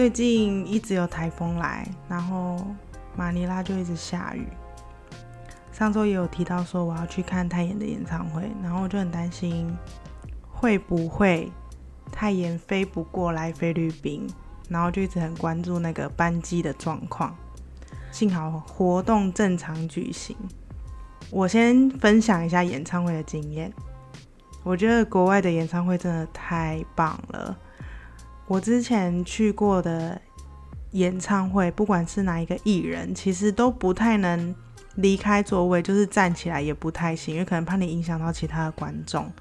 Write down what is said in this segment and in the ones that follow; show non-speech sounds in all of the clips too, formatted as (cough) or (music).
最近一直有台风来，然后马尼拉就一直下雨。上周也有提到说我要去看泰妍的演唱会，然后我就很担心会不会泰妍飞不过来菲律宾，然后就一直很关注那个班机的状况。幸好活动正常举行。我先分享一下演唱会的经验。我觉得国外的演唱会真的太棒了。我之前去过的演唱会，不管是哪一个艺人，其实都不太能离开座位，就是站起来也不太行，因为可能怕你影响到其他的观众。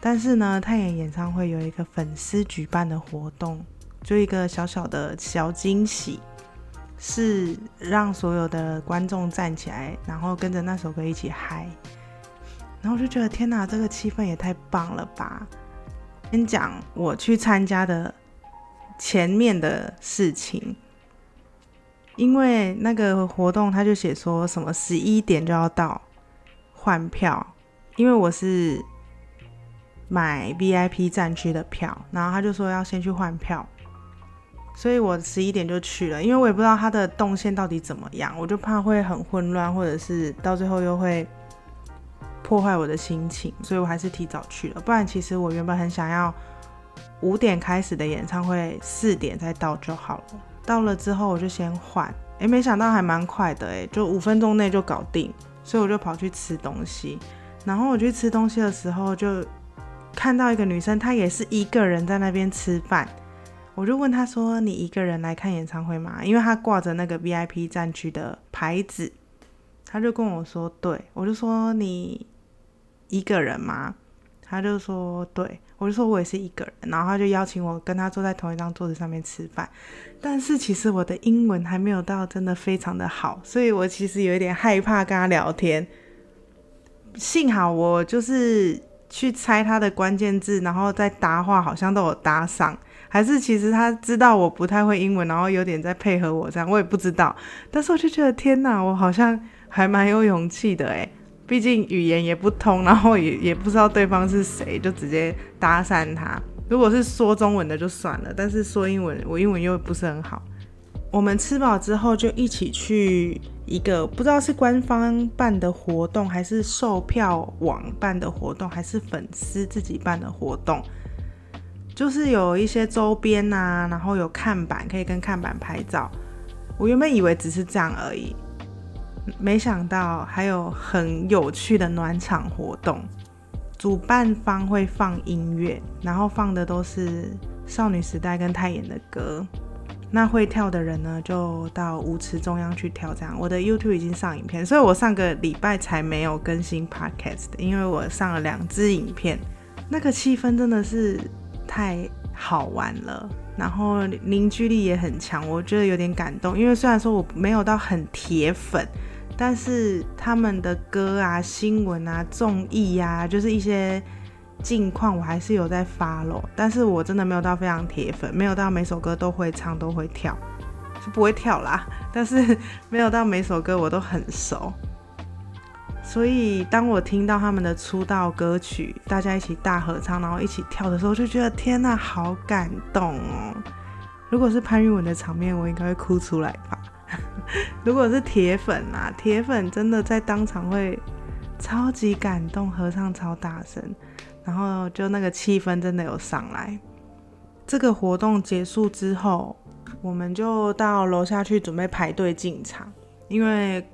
但是呢，太妍演唱会有一个粉丝举办的活动，就一个小小的小惊喜。是让所有的观众站起来，然后跟着那首歌一起嗨，然后我就觉得天哪，这个气氛也太棒了吧！先讲我去参加的前面的事情，因为那个活动他就写说什么十一点就要到换票，因为我是买 VIP 站区的票，然后他就说要先去换票。所以我十一点就去了，因为我也不知道他的动线到底怎么样，我就怕会很混乱，或者是到最后又会破坏我的心情，所以我还是提早去了。不然其实我原本很想要五点开始的演唱会，四点再到就好了。到了之后我就先换，诶，没想到还蛮快的，诶，就五分钟内就搞定。所以我就跑去吃东西，然后我去吃东西的时候就看到一个女生，她也是一个人在那边吃饭。我就问她说：“你一个人来看演唱会吗？”因为她挂着那个 VIP 站区的牌子，她就跟我说：“对。”我就说：“你一个人吗？”她就说：“对。”我就说：“我也是一个人。”然后他就邀请我跟他坐在同一张桌子上面吃饭。但是其实我的英文还没有到真的非常的好，所以我其实有一点害怕跟他聊天。幸好我就是去猜他的关键字，然后再搭话，好像都有搭上。还是其实他知道我不太会英文，然后有点在配合我这样，我也不知道。但是我就觉得天哪，我好像还蛮有勇气的诶，毕竟语言也不通，然后也也不知道对方是谁，就直接搭讪他。如果是说中文的就算了，但是说英文，我英文又不是很好。我们吃饱之后就一起去一个不知道是官方办的活动，还是售票网办的活动，还是粉丝自己办的活动。就是有一些周边呐，然后有看板可以跟看板拍照。我原本以为只是这样而已，没想到还有很有趣的暖场活动。主办方会放音乐，然后放的都是少女时代跟泰妍的歌。那会跳的人呢，就到舞池中央去跳。这样，我的 YouTube 已经上影片，所以我上个礼拜才没有更新 Podcast，因为我上了两支影片。那个气氛真的是。太好玩了，然后凝聚力也很强，我觉得有点感动。因为虽然说我没有到很铁粉，但是他们的歌啊、新闻啊、综艺呀，就是一些近况，我还是有在发咯。但是我真的没有到非常铁粉，没有到每首歌都会唱、都会跳，是不会跳啦。但是没有到每首歌我都很熟。所以，当我听到他们的出道歌曲，大家一起大合唱，然后一起跳的时候，就觉得天呐，好感动哦！如果是潘玉文的场面，我应该会哭出来吧？(laughs) 如果是铁粉啊，铁粉真的在当场会超级感动，合唱超大声，然后就那个气氛真的有上来。这个活动结束之后，我们就到楼下去准备排队进场，因为。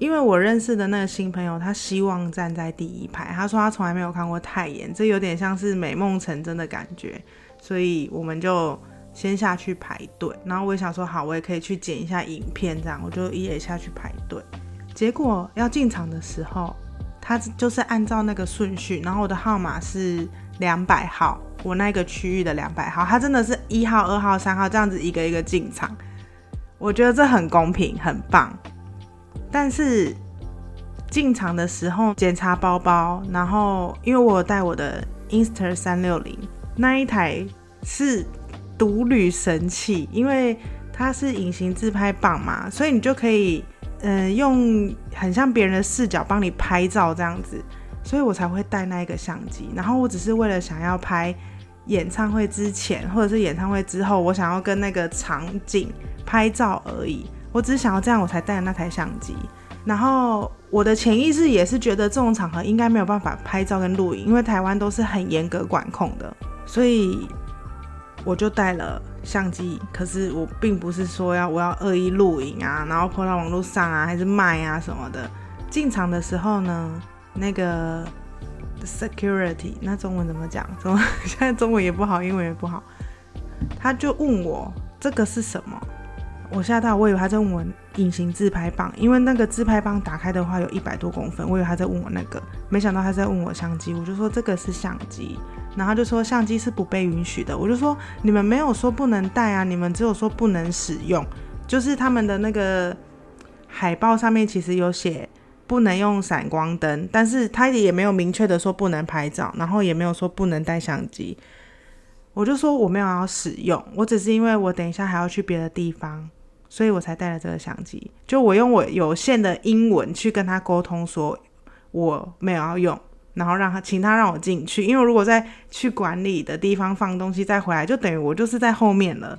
因为我认识的那个新朋友，他希望站在第一排。他说他从来没有看过太妍，这有点像是美梦成真的感觉。所以我们就先下去排队。然后我也想说，好，我也可以去剪一下影片，这样我就也下去排队。结果要进场的时候，他就是按照那个顺序，然后我的号码是两百号，我那个区域的两百号，他真的是一号、二号、三号这样子一个一个进场。我觉得这很公平，很棒。但是进场的时候检查包包，然后因为我带我的 Insta 三六零那一台是独旅神器，因为它是隐形自拍棒嘛，所以你就可以嗯用很像别人的视角帮你拍照这样子，所以我才会带那一个相机。然后我只是为了想要拍演唱会之前或者是演唱会之后，我想要跟那个场景拍照而已。我只是想要这样，我才带那台相机。然后我的潜意识也是觉得这种场合应该没有办法拍照跟录影，因为台湾都是很严格管控的，所以我就带了相机。可是我并不是说要我要恶意录影啊，然后抛到网络上啊，还是卖啊什么的。进场的时候呢，那个 security，那中文怎么讲？中文现在中文也不好，英文也不好。他就问我这个是什么？我吓到，我以为他在问我隐形自拍棒，因为那个自拍棒打开的话有一百多公分，我以为他在问我那个，没想到他在问我相机，我就说这个是相机，然后就说相机是不被允许的，我就说你们没有说不能带啊，你们只有说不能使用，就是他们的那个海报上面其实有写不能用闪光灯，但是他也没有明确的说不能拍照，然后也没有说不能带相机，我就说我没有要使用，我只是因为我等一下还要去别的地方。所以我才带了这个相机，就我用我有限的英文去跟他沟通，说我没有要用，然后让他请他让我进去，因为如果再去管理的地方放东西再回来，就等于我就是在后面了。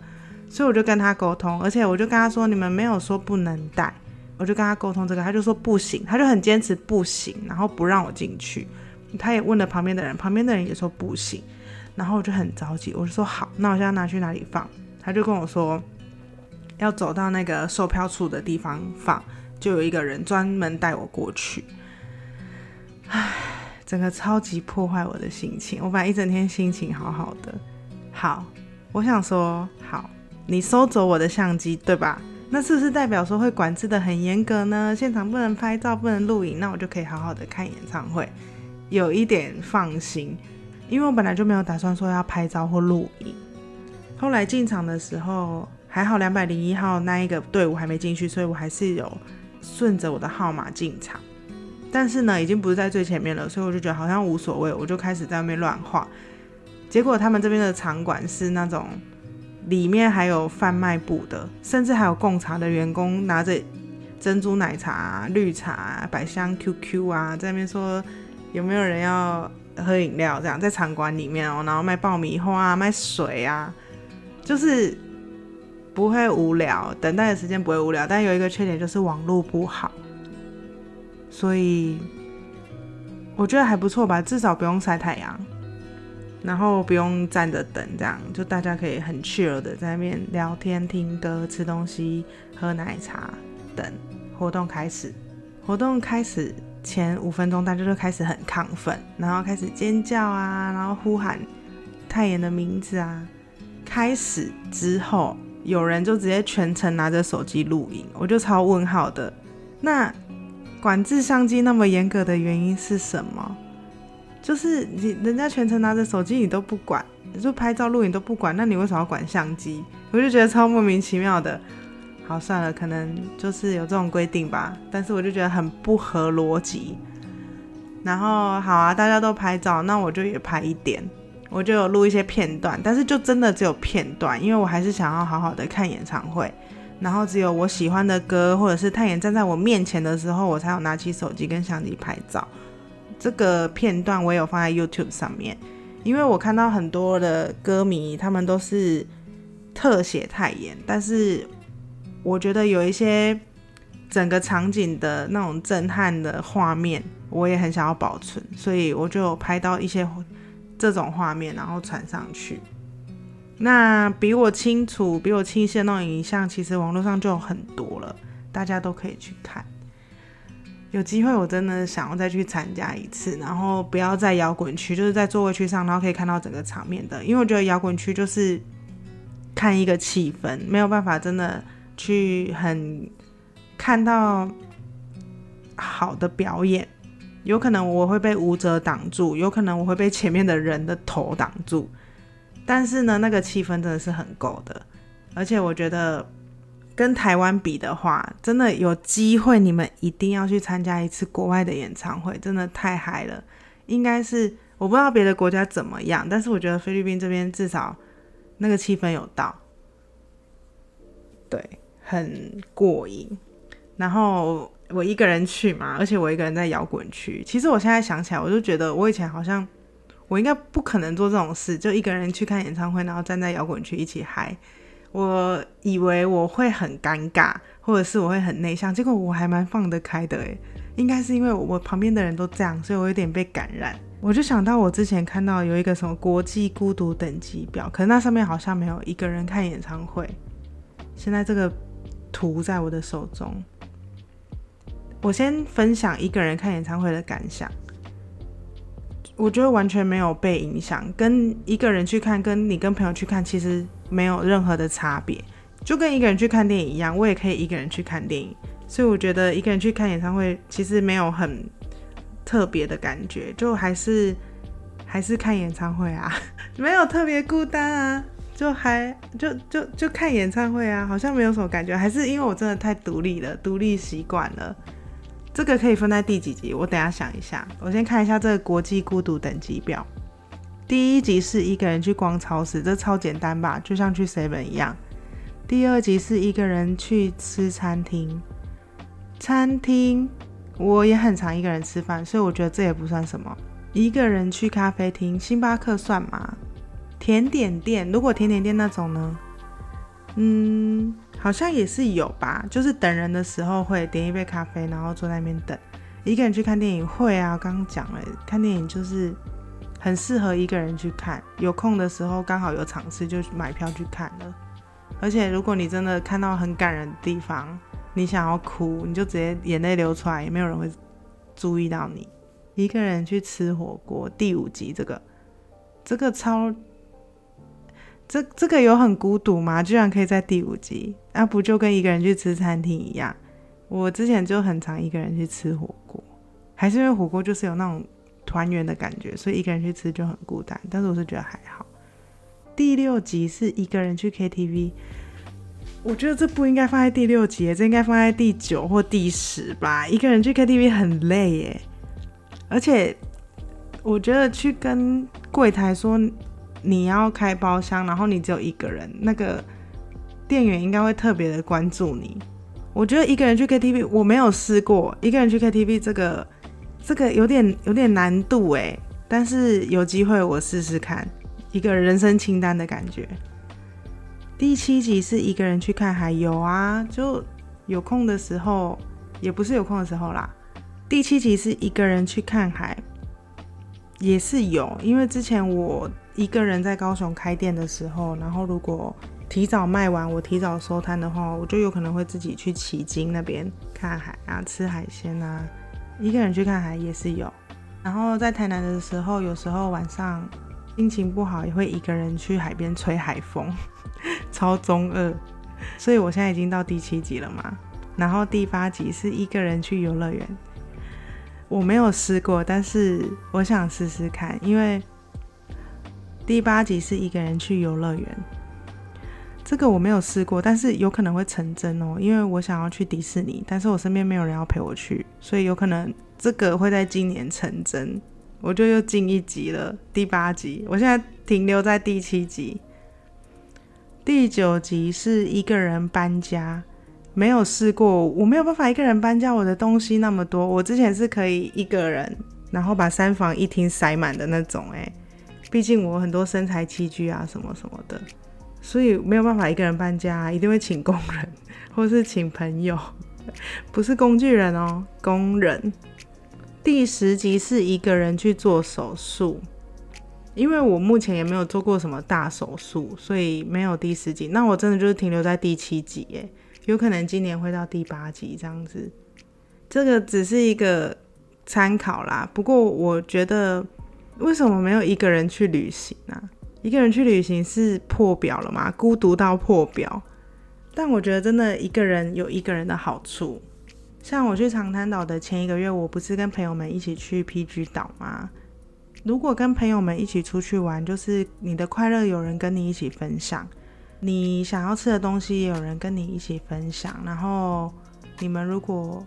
所以我就跟他沟通，而且我就跟他说，你们没有说不能带，我就跟他沟通这个，他就说不行，他就很坚持不行，然后不让我进去。他也问了旁边的人，旁边的人也说不行，然后我就很着急，我就说好，那我现在拿去哪里放？他就跟我说。要走到那个售票处的地方放，就有一个人专门带我过去。唉，整个超级破坏我的心情。我本来一整天心情好好的。好，我想说，好，你收走我的相机，对吧？那是不是代表说会管制的很严格呢？现场不能拍照，不能录影，那我就可以好好的看演唱会，有一点放心。因为我本来就没有打算说要拍照或录影。后来进场的时候。还好两百零一号那一个队伍还没进去，所以我还是有顺着我的号码进场。但是呢，已经不是在最前面了，所以我就觉得好像无所谓，我就开始在外面乱画。结果他们这边的场馆是那种里面还有贩卖部的，甚至还有贡茶的员工拿着珍珠奶茶、绿茶、百香 QQ 啊，在那边说有没有人要喝饮料，这样在场馆里面哦，然后卖爆米花、啊卖水啊，就是。不会无聊，等待的时间不会无聊，但有一个缺点就是网络不好，所以我觉得还不错吧，至少不用晒太阳，然后不用站着等，这样就大家可以很 chill 的在那边聊天、听歌、吃东西、喝奶茶等活动开始。活动开始前五分钟，大家就开始很亢奋，然后开始尖叫啊，然后呼喊泰妍的名字啊。开始之后。有人就直接全程拿着手机录影，我就超问号的。那管制相机那么严格的原因是什么？就是你人家全程拿着手机你都不管，就拍照录影都不管，那你为什么要管相机？我就觉得超莫名其妙的。好，算了，可能就是有这种规定吧。但是我就觉得很不合逻辑。然后好啊，大家都拍照，那我就也拍一点。我就有录一些片段，但是就真的只有片段，因为我还是想要好好的看演唱会。然后只有我喜欢的歌，或者是太妍站在我面前的时候，我才有拿起手机跟相机拍照。这个片段我有放在 YouTube 上面，因为我看到很多的歌迷他们都是特写太妍，但是我觉得有一些整个场景的那种震撼的画面，我也很想要保存，所以我就拍到一些。这种画面，然后传上去，那比我清楚、比我清晰的那种影像，其实网络上就有很多了，大家都可以去看。有机会，我真的想要再去参加一次，然后不要在摇滚区，就是在座位区上，然后可以看到整个场面的，因为我觉得摇滚区就是看一个气氛，没有办法真的去很看到好的表演。有可能我会被舞者挡住，有可能我会被前面的人的头挡住，但是呢，那个气氛真的是很够的。而且我觉得跟台湾比的话，真的有机会，你们一定要去参加一次国外的演唱会，真的太嗨了。应该是我不知道别的国家怎么样，但是我觉得菲律宾这边至少那个气氛有到，对，很过瘾。然后。我一个人去嘛，而且我一个人在摇滚区。其实我现在想起来，我就觉得我以前好像我应该不可能做这种事，就一个人去看演唱会，然后站在摇滚区一起嗨。我以为我会很尴尬，或者是我会很内向，结果我还蛮放得开的诶。应该是因为我旁边的人都这样，所以我有点被感染。我就想到我之前看到有一个什么国际孤独等级表，可是那上面好像没有一个人看演唱会。现在这个图在我的手中，我先分享一个人看演唱会的感想。我觉得完全没有被影响，跟一个人去看，跟你跟朋友去看，其实没有任何的差别，就跟一个人去看电影一样，我也可以一个人去看电影。所以我觉得一个人去看演唱会，其实没有很特别的感觉，就还是还是看演唱会啊，没有特别孤单啊，就还就就就看演唱会啊，好像没有什么感觉，还是因为我真的太独立了，独立习惯了。这个可以分在第几集？我等下想一下，我先看一下这个国际孤独等级表。第一集是一个人去逛超市，这超简单吧，就像去 seven 一样。第二集是一个人去吃餐厅。餐厅，我也很常一个人吃饭，所以我觉得这也不算什么。一个人去咖啡厅，星巴克算吗？甜点店，如果甜点店那种呢？嗯，好像也是有吧。就是等人的时候会点一杯咖啡，然后坐在那边等。一个人去看电影会啊，刚刚讲了，看电影就是很适合一个人去看。有空的时候刚好有场次，就买票去看了。而且如果你真的看到很感人的地方，你想要哭，你就直接眼泪流出来，也没有人会注意到你。一个人去吃火锅，第五集这个，这个超，这这个有很孤独吗？居然可以在第五集，那不就跟一个人去吃餐厅一样？我之前就很常一个人去吃火锅，还是因为火锅就是有那种团圆的感觉，所以一个人去吃就很孤单。但是我是觉得还好。第六集是一个人去 KTV。我觉得这不应该放在第六集，这应该放在第九或第十吧。一个人去 KTV 很累耶，而且我觉得去跟柜台说你要开包厢，然后你只有一个人，那个店员应该会特别的关注你。我觉得一个人去 KTV 我没有试过，一个人去 KTV 这个这个有点有点难度哎，但是有机会我试试看，一个人生清单的感觉。第七集是一个人去看海，有啊，就有空的时候，也不是有空的时候啦。第七集是一个人去看海，也是有，因为之前我一个人在高雄开店的时候，然后如果提早卖完，我提早收摊的话，我就有可能会自己去旗津那边看海啊，吃海鲜啊。一个人去看海也是有，然后在台南的时候，有时候晚上心情不好，也会一个人去海边吹海风。(laughs) 超中二，所以我现在已经到第七集了嘛。然后第八集是一个人去游乐园，我没有试过，但是我想试试看，因为第八集是一个人去游乐园，这个我没有试过，但是有可能会成真哦，因为我想要去迪士尼，但是我身边没有人要陪我去，所以有可能这个会在今年成真，我就又进一集了，第八集，我现在停留在第七集。第九集是一个人搬家，没有试过，我没有办法一个人搬家，我的东西那么多。我之前是可以一个人，然后把三房一厅塞满的那种，诶，毕竟我很多身材器具啊什么什么的，所以没有办法一个人搬家，一定会请工人 (laughs) 或是请朋友，不是工具人哦，工人。第十集是一个人去做手术。因为我目前也没有做过什么大手术，所以没有第十集。那我真的就是停留在第七集，诶，有可能今年会到第八集这样子。这个只是一个参考啦。不过我觉得，为什么没有一个人去旅行呢？一个人去旅行是破表了吗？孤独到破表。但我觉得真的一个人有一个人的好处。像我去长滩岛的前一个月，我不是跟朋友们一起去 PG 岛吗？如果跟朋友们一起出去玩，就是你的快乐有人跟你一起分享，你想要吃的东西也有人跟你一起分享。然后你们如果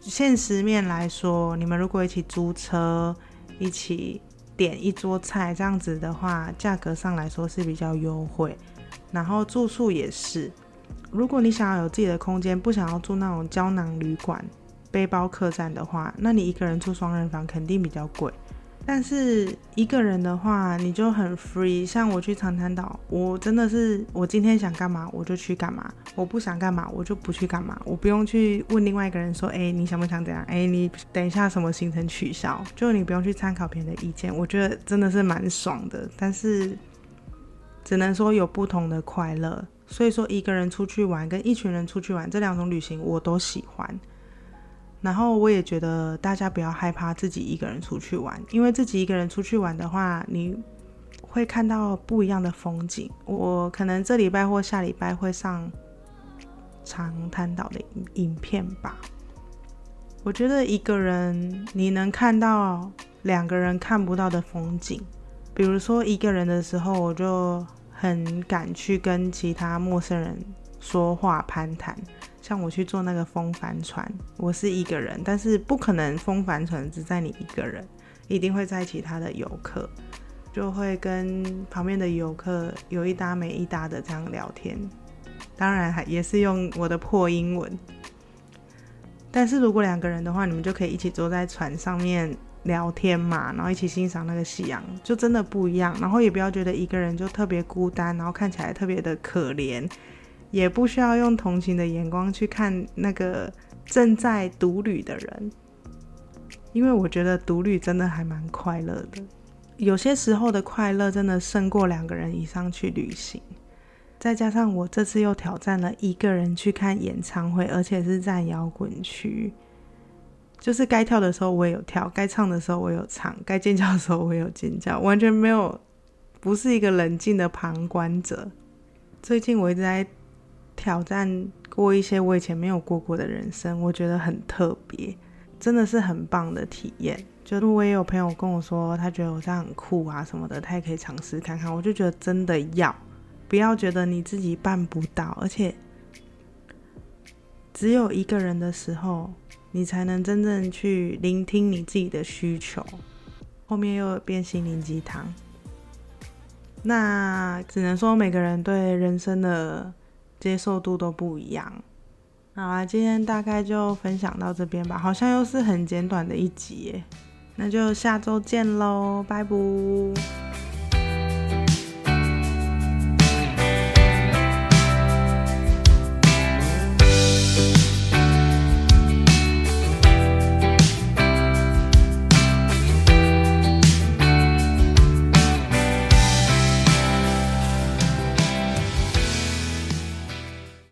现实面来说，你们如果一起租车，一起点一桌菜这样子的话，价格上来说是比较优惠。然后住宿也是，如果你想要有自己的空间，不想要住那种胶囊旅馆、背包客栈的话，那你一个人住双人房肯定比较贵。但是一个人的话，你就很 free。像我去长滩岛，我真的是我今天想干嘛我就去干嘛，我不想干嘛我就不去干嘛，我不用去问另外一个人说，哎，你想不想怎样？哎，你等一下什么行程取消？就你不用去参考别人的意见，我觉得真的是蛮爽的。但是只能说有不同的快乐。所以说，一个人出去玩跟一群人出去玩这两种旅行我都喜欢。然后我也觉得大家不要害怕自己一个人出去玩，因为自己一个人出去玩的话，你会看到不一样的风景。我可能这礼拜或下礼拜会上长滩岛的影片吧。我觉得一个人你能看到两个人看不到的风景，比如说一个人的时候，我就很敢去跟其他陌生人说话攀谈。像我去做那个风帆船，我是一个人，但是不可能风帆船只在你一个人，一定会在其他的游客，就会跟旁边的游客有一搭没一搭的这样聊天，当然还也是用我的破英文。但是如果两个人的话，你们就可以一起坐在船上面聊天嘛，然后一起欣赏那个夕阳，就真的不一样。然后也不要觉得一个人就特别孤单，然后看起来特别的可怜。也不需要用同情的眼光去看那个正在独旅的人，因为我觉得独旅真的还蛮快乐的。有些时候的快乐真的胜过两个人以上去旅行。再加上我这次又挑战了一个人去看演唱会，而且是在摇滚区，就是该跳的时候我也有跳，该唱的时候我有唱，该尖叫的时候我有尖叫，完全没有不是一个冷静的旁观者。最近我一直在。挑战过一些我以前没有过过的人生，我觉得很特别，真的是很棒的体验。就是我也有朋友跟我说，他觉得我这样很酷啊什么的，他也可以尝试看看。我就觉得真的要，不要觉得你自己办不到，而且只有一个人的时候，你才能真正去聆听你自己的需求。后面又变心灵鸡汤，那只能说每个人对人生的。接受度都不一样。好啦，今天大概就分享到这边吧，好像又是很简短的一集，那就下周见喽，拜拜。